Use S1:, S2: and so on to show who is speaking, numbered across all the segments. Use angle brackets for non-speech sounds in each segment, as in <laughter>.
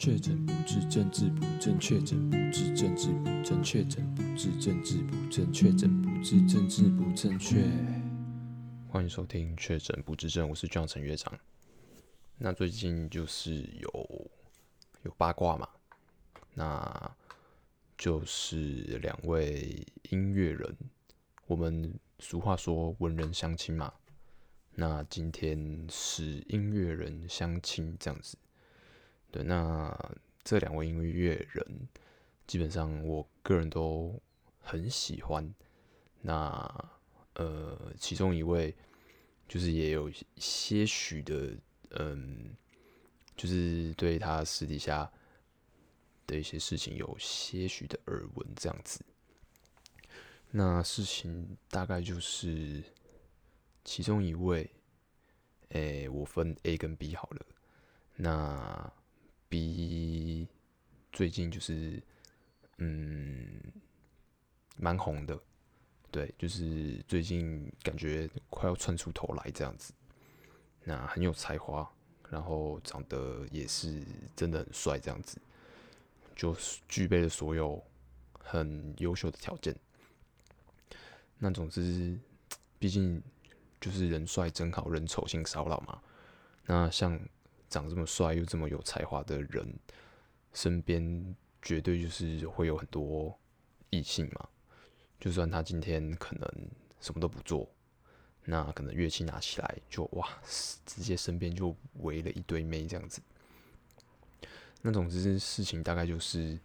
S1: 确诊不治，政治不正确；确诊不治，政治不正确；确诊不治，政治不正确；确诊不治，政治不正确。欢迎收听《确诊不治症》，我是壮成乐长。那最近就是有有八卦嘛，那就是两位音乐人，我们俗话说文人相亲嘛，那今天是音乐人相亲这样子。对，那这两位音乐人，基本上我个人都很喜欢。那呃，其中一位就是也有些许的，嗯，就是对他私底下的一些事情有些许的耳闻，这样子。那事情大概就是其中一位，哎，我分 A 跟 B 好了。那 B 最近就是嗯蛮红的，对，就是最近感觉快要窜出头来这样子。那很有才华，然后长得也是真的很帅，这样子，就具备了所有很优秀的条件。那总之，毕竟就是人帅真好人丑性骚扰嘛。那像。长这么帅又这么有才华的人，身边绝对就是会有很多异性嘛。就算他今天可能什么都不做，那可能乐器拿起来就哇，直接身边就围了一堆妹这样子。那总之事情大概就是，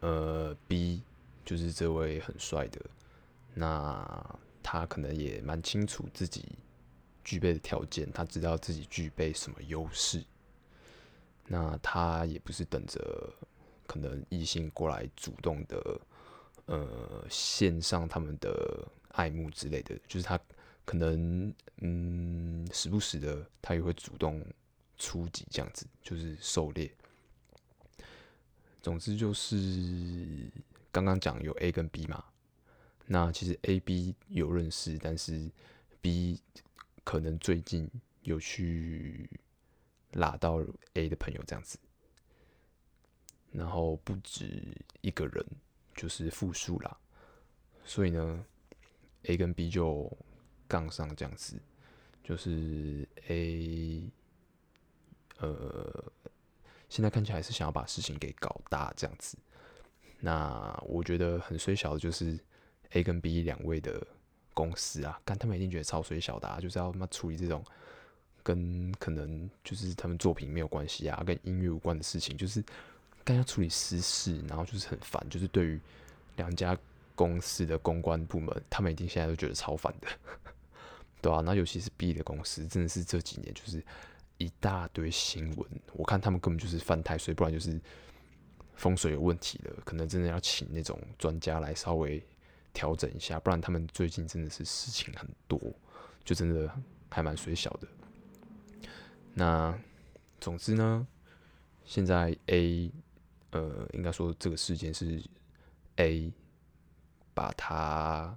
S1: 呃，B 就是这位很帅的，那他可能也蛮清楚自己。具备的条件，他知道自己具备什么优势，那他也不是等着可能异性过来主动的，呃，献上他们的爱慕之类的，就是他可能嗯，时不时的他也会主动出击这样子，就是狩猎。总之就是刚刚讲有 A 跟 B 嘛，那其实 A、B 有认识，但是 B。可能最近有去拉到 A 的朋友这样子，然后不止一个人，就是复数啦。所以呢，A 跟 B 就杠上这样子，就是 A，呃，现在看起来是想要把事情给搞大这样子。那我觉得很衰小的就是 A 跟 B 两位的。公司啊，干他们一定觉得超水小的，就是要他妈处理这种跟可能就是他们作品没有关系啊，跟音乐无关的事情，就是干要处理私事，然后就是很烦，就是对于两家公司的公关部门，他们一定现在都觉得超烦的，<laughs> 对啊，那尤其是 B 的公司，真的是这几年就是一大堆新闻，我看他们根本就是犯太岁，不然就是风水有问题了，可能真的要请那种专家来稍微。调整一下，不然他们最近真的是事情很多，就真的还蛮水小的。那总之呢，现在 A，呃，应该说这个事件是 A 把它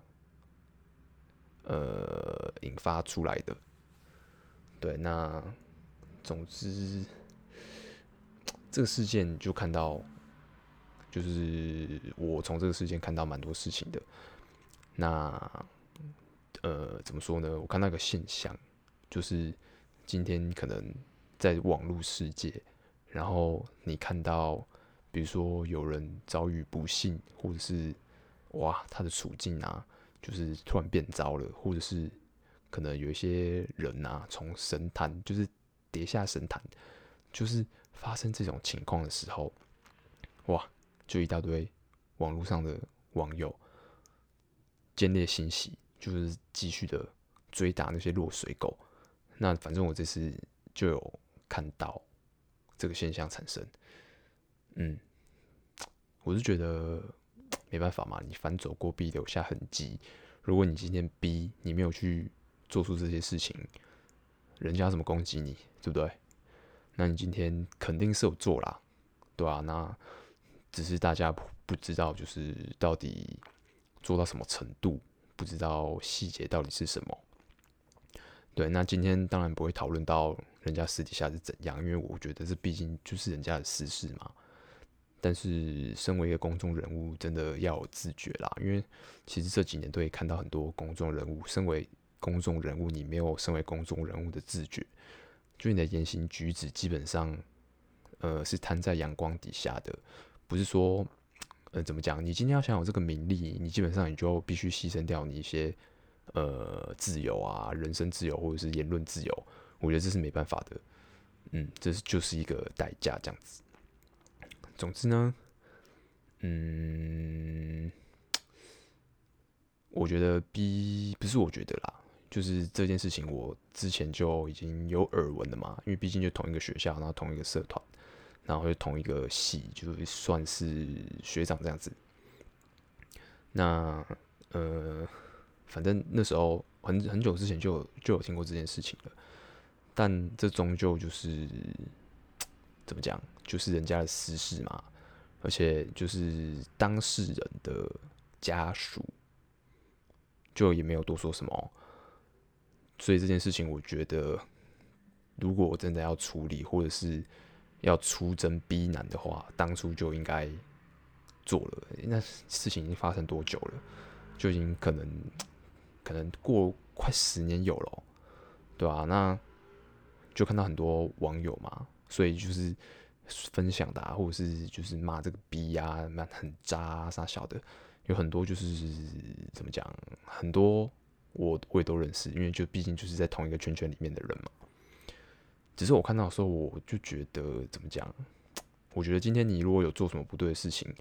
S1: 呃引发出来的。对，那总之这个事件就看到。就是我从这个事件看到蛮多事情的。那呃，怎么说呢？我看到一个现象，就是今天可能在网络世界，然后你看到，比如说有人遭遇不幸，或者是哇，他的处境啊，就是突然变糟了，或者是可能有一些人啊，从神坛就是跌下神坛，就是发生这种情况的时候，哇！就一大堆网络上的网友见猎心喜，就是继续的追打那些落水狗。那反正我这次就有看到这个现象产生。嗯，我是觉得没办法嘛，你反走过必留下痕迹。如果你今天 B 你没有去做出这些事情，人家怎么攻击你，对不对？那你今天肯定是有做啦，对啊，那。只是大家不知道，就是到底做到什么程度，不知道细节到底是什么。对，那今天当然不会讨论到人家私底下是怎样，因为我觉得这毕竟就是人家的私事嘛。但是身为一个公众人物，真的要有自觉啦，因为其实这几年都可以看到很多公众人物，身为公众人物，你没有身为公众人物的自觉，就你的言行举止基本上，呃，是摊在阳光底下的，不是说，呃，怎么讲？你今天要想有这个名利，你基本上你就必须牺牲掉你一些。呃，自由啊，人身自由或者是言论自由，我觉得这是没办法的。嗯，这是就是一个代价，这样子。总之呢，嗯，我觉得 B 不是我觉得啦，就是这件事情我之前就已经有耳闻了嘛，因为毕竟就同一个学校，然后同一个社团，然后就同一个系，就算是学长这样子。那呃。反正那时候很很久之前就有就有听过这件事情了，但这终究就是怎么讲，就是人家的私事嘛，而且就是当事人的家属就也没有多说什么，所以这件事情我觉得，如果我真的要处理或者是要出征 B 男的话，当初就应该做了。那事情已经发生多久了？就已经可能。可能过快十年有了，对啊，那就看到很多网友嘛，所以就是分享的，啊，或者是就是骂这个 B 啊，蛮很渣啊，啥小的，有很多就是怎么讲，很多我我也都认识，因为就毕竟就是在同一个圈圈里面的人嘛。只是我看到的时候，我就觉得怎么讲，我觉得今天你如果有做什么不对的事情，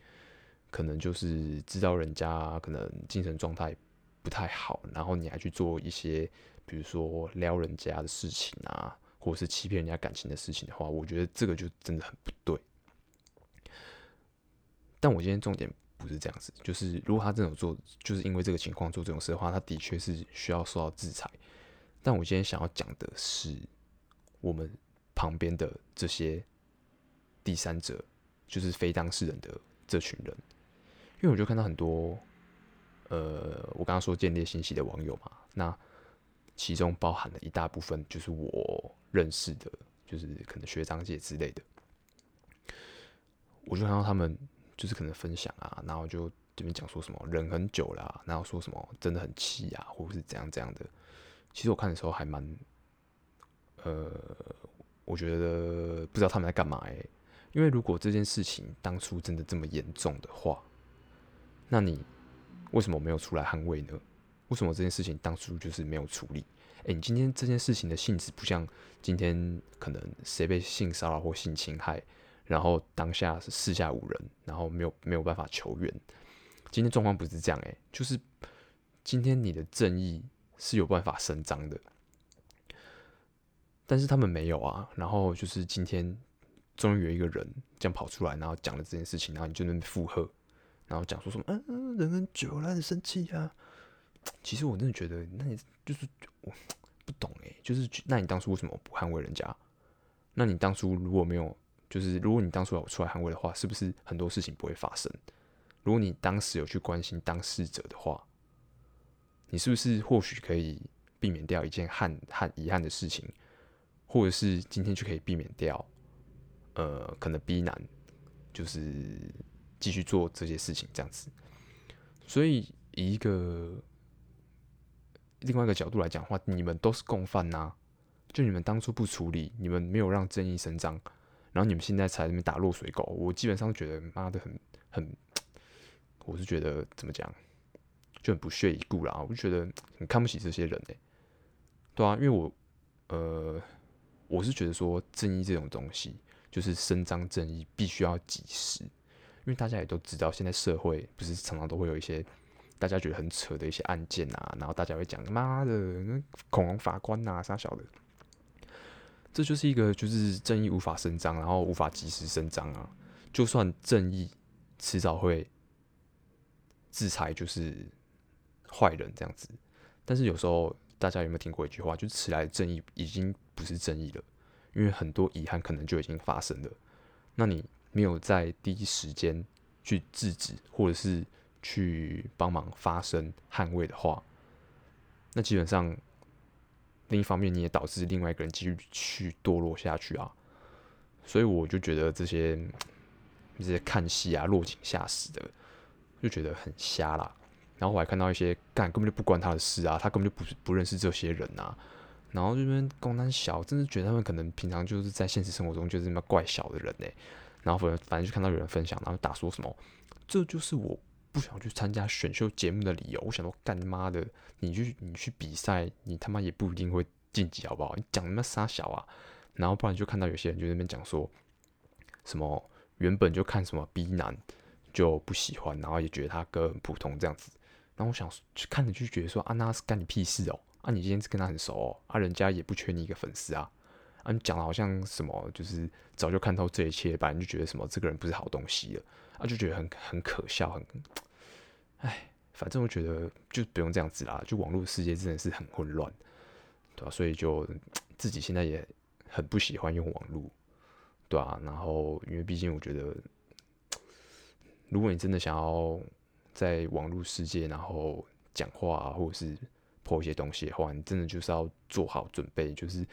S1: 可能就是知道人家可能精神状态。不太好，然后你还去做一些，比如说撩人家的事情啊，或者是欺骗人家感情的事情的话，我觉得这个就真的很不对。但我今天重点不是这样子，就是如果他真的有做，就是因为这个情况做这种事的话，他的确是需要受到制裁。但我今天想要讲的是，我们旁边的这些第三者，就是非当事人的这群人，因为我就看到很多。呃，我刚刚说间谍信息的网友嘛，那其中包含了一大部分就是我认识的，就是可能学长姐之类的，我就看到他们就是可能分享啊，然后就这边讲说什么忍很久了，然后说什么真的很气啊，或者是怎样怎样的。其实我看的时候还蛮，呃，我觉得不知道他们在干嘛欸，因为如果这件事情当初真的这么严重的话，那你。为什么没有出来捍卫呢？为什么这件事情当初就是没有处理？诶，你今天这件事情的性质不像今天可能谁被性骚扰或性侵害，然后当下是四下无人，然后没有没有办法求援。今天状况不是这样，诶，就是今天你的正义是有办法伸张的，但是他们没有啊。然后就是今天终于有一个人这样跑出来，然后讲了这件事情，然后你就能附和。然后讲说什么，嗯嗯，忍很久了，很生气啊。其实我真的觉得，那你就是我不懂哎，就是那你当初为什么不捍卫人家？那你当初如果没有，就是如果你当初有出来捍卫的话，是不是很多事情不会发生？如果你当时有去关心当事者的话，你是不是或许可以避免掉一件憾憾遗憾的事情，或者是今天就可以避免掉，呃，可能 B 男就是。继续做这些事情，这样子。所以以一个另外一个角度来讲的话，你们都是共犯呐。就你们当初不处理，你们没有让正义伸张，然后你们现在才在那边打落水狗。我基本上觉得妈的很很，我是觉得怎么讲，就很不屑一顾啦。我就觉得很看不起这些人哎。对啊，因为我呃，我是觉得说正义这种东西，就是伸张正义必须要及时。因为大家也都知道，现在社会不是常常都会有一些大家觉得很扯的一些案件啊，然后大家会讲妈的恐龙法官呐啥小的，这就是一个就是正义无法伸张，然后无法及时伸张啊。就算正义迟早会制裁，就是坏人这样子，但是有时候大家有没有听过一句话，就是迟来的正义已经不是正义了，因为很多遗憾可能就已经发生了。那你？没有在第一时间去制止，或者是去帮忙发声、捍卫的话，那基本上另一方面你也导致另外一个人继续去堕落下去啊。所以我就觉得这些这些看戏啊落井下石的，就觉得很瞎啦。然后我还看到一些干根本就不关他的事啊，他根本就不不认识这些人啊。然后这边公单小，真的觉得他们可能平常就是在现实生活中就是那么怪小的人呢、然后反正反正就看到有人分享，然后打说什么，这就是我不想去参加选秀节目的理由。我想说干妈的，你去你去比赛，你他妈也不一定会晋级，好不好？你讲那么傻小啊？然后不然就看到有些人就那边讲说，什么原本就看什么 B 男就不喜欢，然后也觉得他歌很普通这样子。然后我想去看着就觉得说啊，那是干你屁事哦！啊，你今天是跟他很熟哦，啊，人家也不缺你一个粉丝啊。啊，你讲的好像什么就是早就看透这一切，反正就觉得什么这个人不是好东西了，啊，就觉得很很可笑，很，哎，反正我觉得就不用这样子啦，就网络世界真的是很混乱，对吧？所以就自己现在也。很不喜欢用网络，对啊，然后因为毕竟我觉得，如果你真的想要在网络世界然后讲话啊，或者是破一些东西的话，你真的就是要做好准备，就是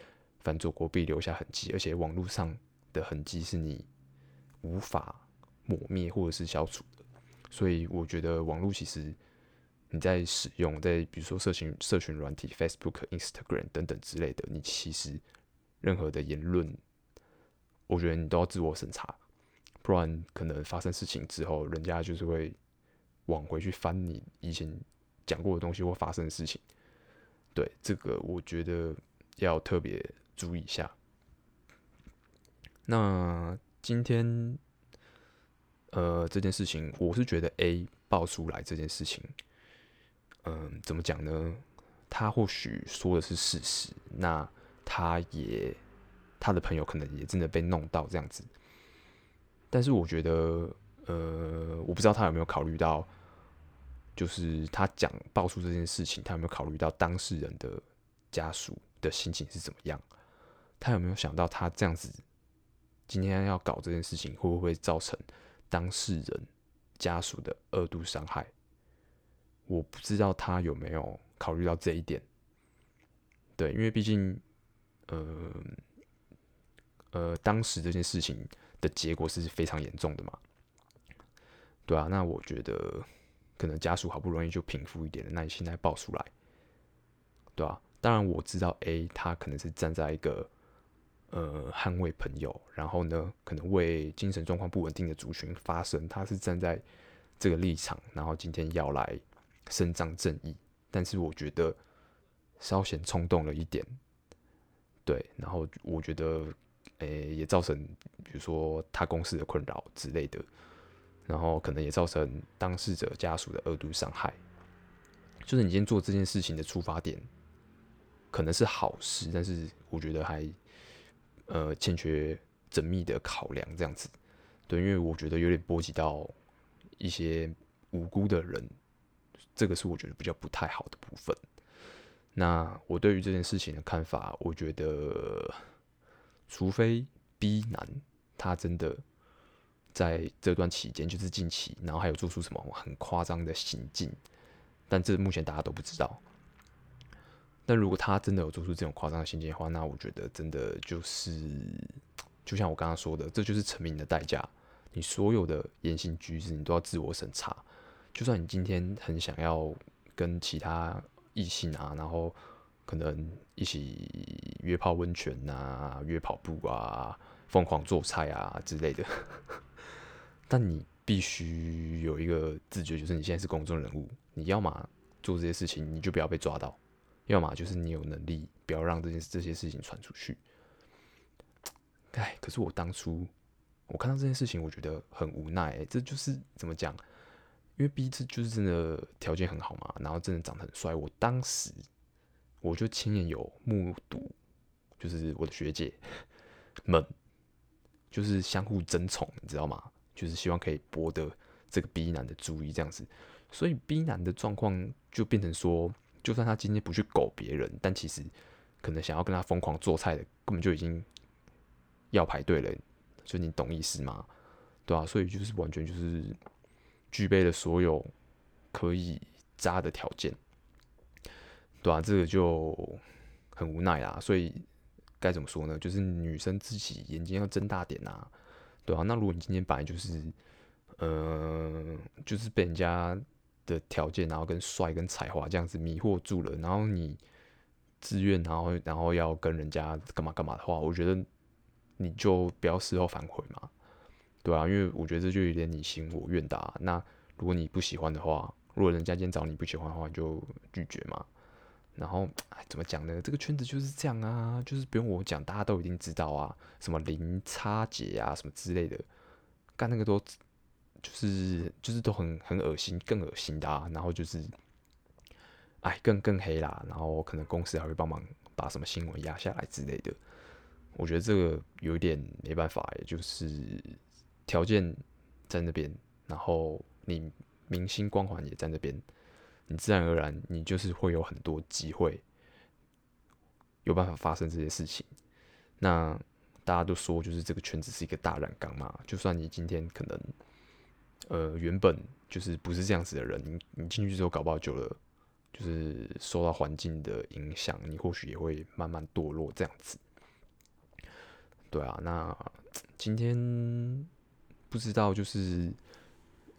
S1: 凡走过必留下痕迹，而且网络上的痕迹是你无法抹灭或者是消除的。所以我觉得网络其实你在使用，在比如说社群社群软体 Facebook、Instagram 等等之类的，你其实。任何的言论，我觉得你都要自我审查，不然可能发生事情之后，人家就是会往回去翻你以前讲过的东西或发生的事情。对，这个我觉得要特别注意一下。那今天，呃，这件事情，我是觉得 A 爆出来这件事情，嗯、怎么讲呢？他或许说的是事实，那。他也，他的朋友可能也真的被弄到这样子，但是我觉得，呃，我不知道他有没有考虑到，就是他讲爆出这件事情，他有没有考虑到当事人的家属的心情是怎么样？他有没有想到他这样子今天要搞这件事情，会不会造成当事人家属的二度伤害？我不知道他有没有考虑到这一点。对，因为毕竟。呃呃，当时这件事情的结果是非常严重的嘛？对啊，那我觉得可能家属好不容易就平复一点了，那你现在爆出来，对啊，当然我知道 A 他可能是站在一个呃捍卫朋友，然后呢可能为精神状况不稳定的族群发声，他是站在这个立场，然后今天要来伸张正义，但是我觉得稍显冲动了一点。对，然后我觉得，诶，也造成比如说他公司的困扰之类的，然后可能也造成当事者家属的二度伤害。就是你今天做这件事情的出发点可能是好事，但是我觉得还呃欠缺缜密的考量，这样子。对，因为我觉得有点波及到一些无辜的人，这个是我觉得比较不太好的部分。那我对于这件事情的看法，我觉得，除非 B 男他真的在这段期间，就是近期，然后还有做出什么很夸张的行径，但这目前大家都不知道。但如果他真的有做出这种夸张的行径的话，那我觉得真的就是，就像我刚刚说的，这就是成名的代价。你所有的言行举止，你都要自我审查。就算你今天很想要跟其他。异性啊，然后可能一起约泡温泉啊，约跑步啊，疯狂做菜啊之类的。但你必须有一个自觉，就是你现在是公众人物，你要么做这些事情，你就不要被抓到；要么就是你有能力，不要让这件这些事情传出去。哎，可是我当初我看到这件事情，我觉得很无奈欸。这就是怎么讲？因为 B 这就是真的条件很好嘛，然后真的长得很帅。我当时我就亲眼有目睹，就是我的学姐们就是相互争宠，你知道吗？就是希望可以博得这个 B 男的注意，这样子。所以 B 男的状况就变成说，就算他今天不去狗别人，但其实可能想要跟他疯狂做菜的，根本就已经要排队了。所以你懂意思吗？对啊，所以就是完全就是。具备了所有可以渣的条件，对啊，这个就很无奈啊。所以该怎么说呢？就是女生自己眼睛要睁大点啊，对啊。那如果你今天本来就是，呃，就是被人家的条件，然后跟帅跟才华这样子迷惑住了，然后你自愿，然后然后要跟人家干嘛干嘛的话，我觉得你就不要事后反悔嘛，对啊，因为我觉得这就有点你情我愿的啊。那如果你不喜欢的话，如果人家今天找你不喜欢的话，就拒绝嘛。然后，哎，怎么讲呢？这个圈子就是这样啊，就是不用我讲，大家都一定知道啊，什么零差节啊，什么之类的，干那个都就是就是都很很恶心，更恶心的啊。然后就是，哎，更更黑啦。然后可能公司还会帮忙把什么新闻压下来之类的。我觉得这个有点没办法，也就是条件在那边，然后你。明星光环也在那边，你自然而然，你就是会有很多机会，有办法发生这些事情。那大家都说，就是这个圈子是一个大染缸嘛。就算你今天可能，呃，原本就是不是这样子的人，你你进去之后搞不好久了，就是受到环境的影响，你或许也会慢慢堕落这样子。对啊，那今天不知道就是。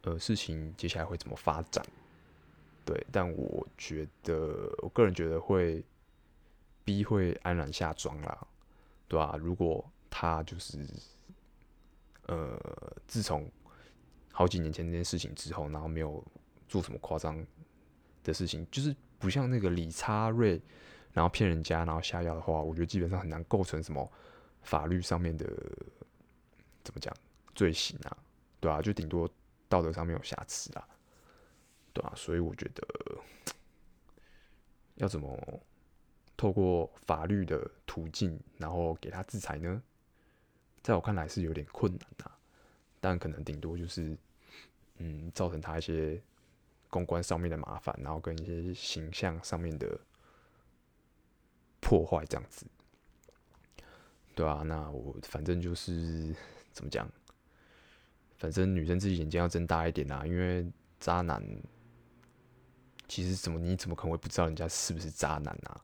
S1: 呃，事情接下来会怎么发展？对，但我觉得，我个人觉得会 B 会安然下庄啦，对吧、啊？如果他就是呃，自从好几年前那件事情之后，然后没有做什么夸张的事情，就是不像那个李差瑞，然后骗人家，然后下药的话，我觉得基本上很难构成什么法律上面的怎么讲罪行啊，对啊，就顶多。道德上面有瑕疵啊，对啊，所以我觉得要怎么透过法律的途径，然后给他制裁呢？在我看来是有点困难的，但可能顶多就是，嗯，造成他一些公关上面的麻烦，然后跟一些形象上面的破坏这样子，对啊，那我反正就是怎么讲？反正女生自己眼睛要睁大一点啊，因为渣男其实怎么你怎么可能会不知道人家是不是渣男啊？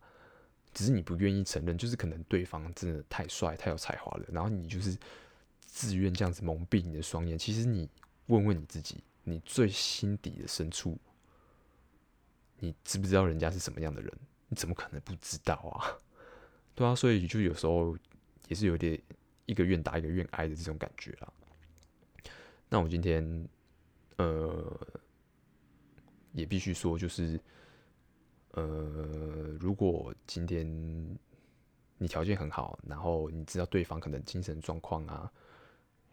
S1: 只是你不愿意承认，就是可能对方真的太帅、太有才华了，然后你就是自愿这样子蒙蔽你的双眼。其实你问问你自己，你最心底的深处，你知不知道人家是什么样的人？你怎么可能不知道啊？对啊，所以就有时候也是有点一个愿打一个愿挨的这种感觉啦。那我今天，呃，也必须说，就是，呃，如果今天你条件很好，然后你知道对方可能精神状况啊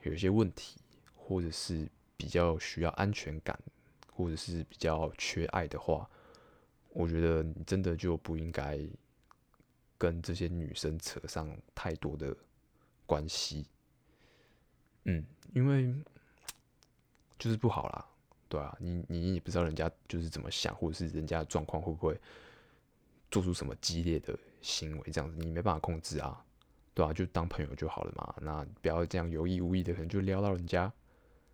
S1: 有一些问题，或者是比较需要安全感，或者是比较缺爱的话，我觉得你真的就不应该跟这些女生扯上太多的关系。嗯，因为。就是不好啦，对啊，你你也不知道人家就是怎么想，或者是人家的状况会不会做出什么激烈的行为，这样子你没办法控制啊，对啊，就当朋友就好了嘛，那不要这样有意无意的可能就撩到人家，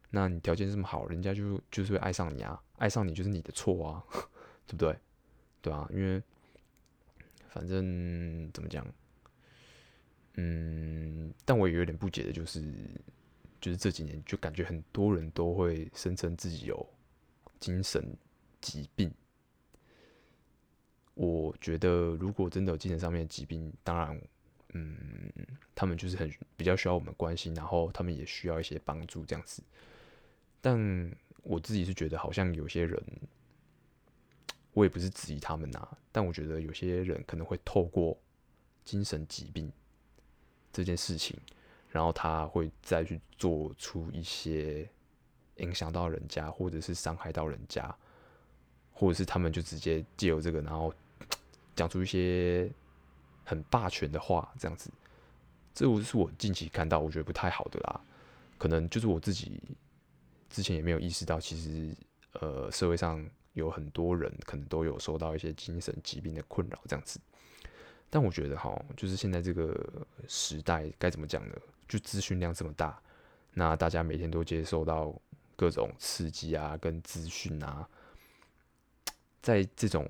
S1: 那你条件这么好，人家就就是会爱上你啊，爱上你就是你的错啊，<laughs> 对不对？对啊，因为反正怎么讲，嗯，但我也有点不解的就是。就是这几年，就感觉很多人都会声称自己有精神疾病。我觉得，如果真的有精神上面的疾病，当然，嗯，他们就是很比较需要我们关心，然后他们也需要一些帮助这样子。但我自己是觉得，好像有些人，我也不是质疑他们呐，但我觉得有些人可能会透过精神疾病这件事情。然后他会再去做出一些影响到人家，或者是伤害到人家，或者是他们就直接借由这个，然后讲出一些很霸权的话，这样子。这我是我近期看到我觉得不太好的啦。可能就是我自己之前也没有意识到，其实呃社会上有很多人可能都有受到一些精神疾病的困扰，这样子。但我觉得哈，就是现在这个时代该怎么讲呢？就资讯量这么大，那大家每天都接受到各种刺激啊，跟资讯啊，在这种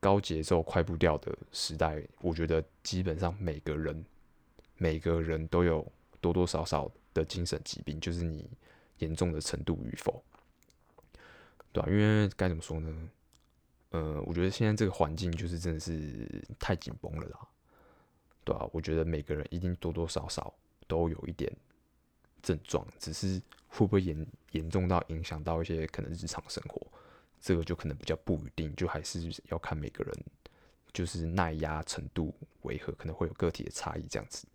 S1: 高节奏、快步调的时代，我觉得基本上每个人每个人都有多多少少的精神疾病，就是你严重的程度与否，对啊，因为该怎么说呢？呃，我觉得现在这个环境就是真的是太紧绷了啦，对啊，我觉得每个人一定多多少少都有一点症状，只是会不会严严重到影响到一些可能日常生活，这个就可能比较不一定，就还是要看每个人就是耐压程度为何，可能会有个体的差异这样子。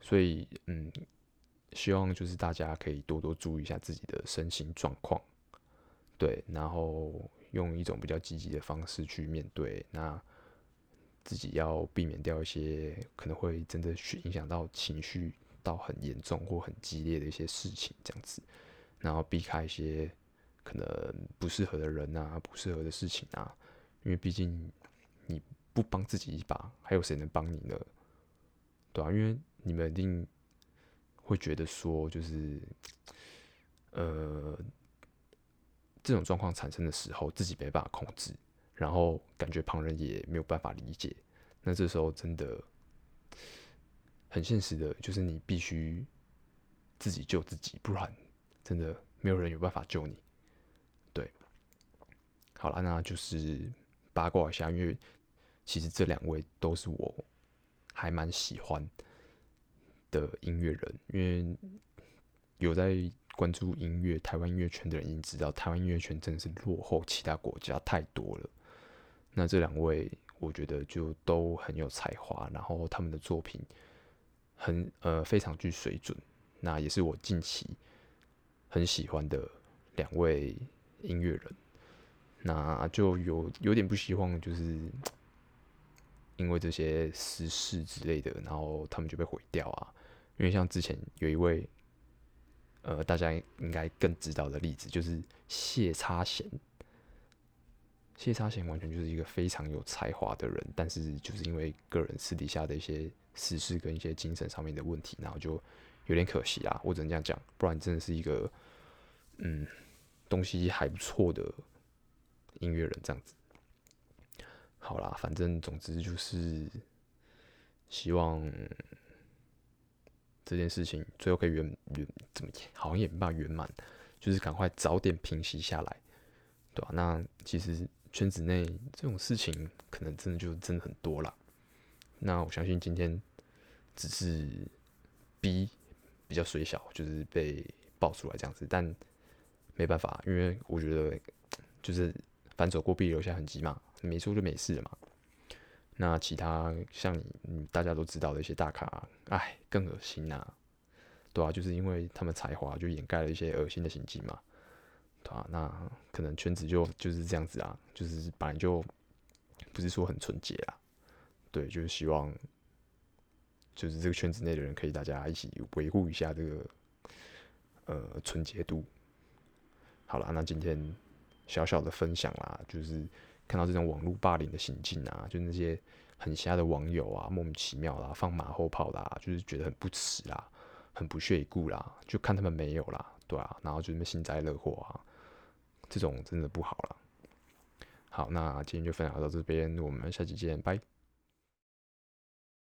S1: 所以，嗯，希望就是大家可以多多注意一下自己的身心状况，对，然后。用一种比较积极的方式去面对，那自己要避免掉一些可能会真的去影响到情绪到很严重或很激烈的一些事情，这样子，然后避开一些可能不适合的人啊、不适合的事情啊，因为毕竟你不帮自己一把，还有谁能帮你呢？对啊，因为你们一定会觉得说，就是呃。这种状况产生的时候，自己没办法控制，然后感觉旁人也没有办法理解，那这时候真的很现实的，就是你必须自己救自己，不然真的没有人有办法救你。对，好了，那就是八卦一下，因为其实这两位都是我还蛮喜欢的音乐人，因为有在。关注音乐，台湾音乐圈的人已经知道，台湾音乐圈真的是落后其他国家太多了。那这两位，我觉得就都很有才华，然后他们的作品很呃非常具水准。那也是我近期很喜欢的两位音乐人。那就有有点不希望，就是 <tsk> 因为这些私事之类的，然后他们就被毁掉啊。因为像之前有一位。呃，大家应该更知道的例子就是谢插贤。谢插贤完全就是一个非常有才华的人，但是就是因为个人私底下的一些私事跟一些精神上面的问题，然后就有点可惜啊。我只能这样讲，不然真的是一个嗯，东西还不错的音乐人这样子。好啦，反正总之就是希望。这件事情最后可以圆圆怎么好像也没办法圆满，就是赶快早点平息下来，对吧、那其实圈子内这种事情可能真的就真的很多了。那我相信今天只是 B 比较水小，就是被爆出来这样子，但没办法，因为我觉得就是反走过必留下痕迹嘛，没出就没事了嘛。那其他像你，嗯，大家都知道的一些大咖，哎，更恶心呐、对啊，就是因为他们才华就掩盖了一些恶心的行径嘛，啊，那可能圈子就就是这样子啊，就是本来就不是说很纯洁啊，对，就是希望就是这个圈子内的人可以大家一起维护一下这个呃纯洁度。好了，那今天小小的分享啦，就是。看到这种网络霸凌的行径啊，就那些很瞎的网友啊，莫名其妙啦，放马后炮啦，就是觉得很不耻啦，很不屑一顾啦，就看他们没有啦，对啊，然后就那么幸灾乐祸啊，这种真的不好了。好，那今天就分享到这边，我们下期见，拜。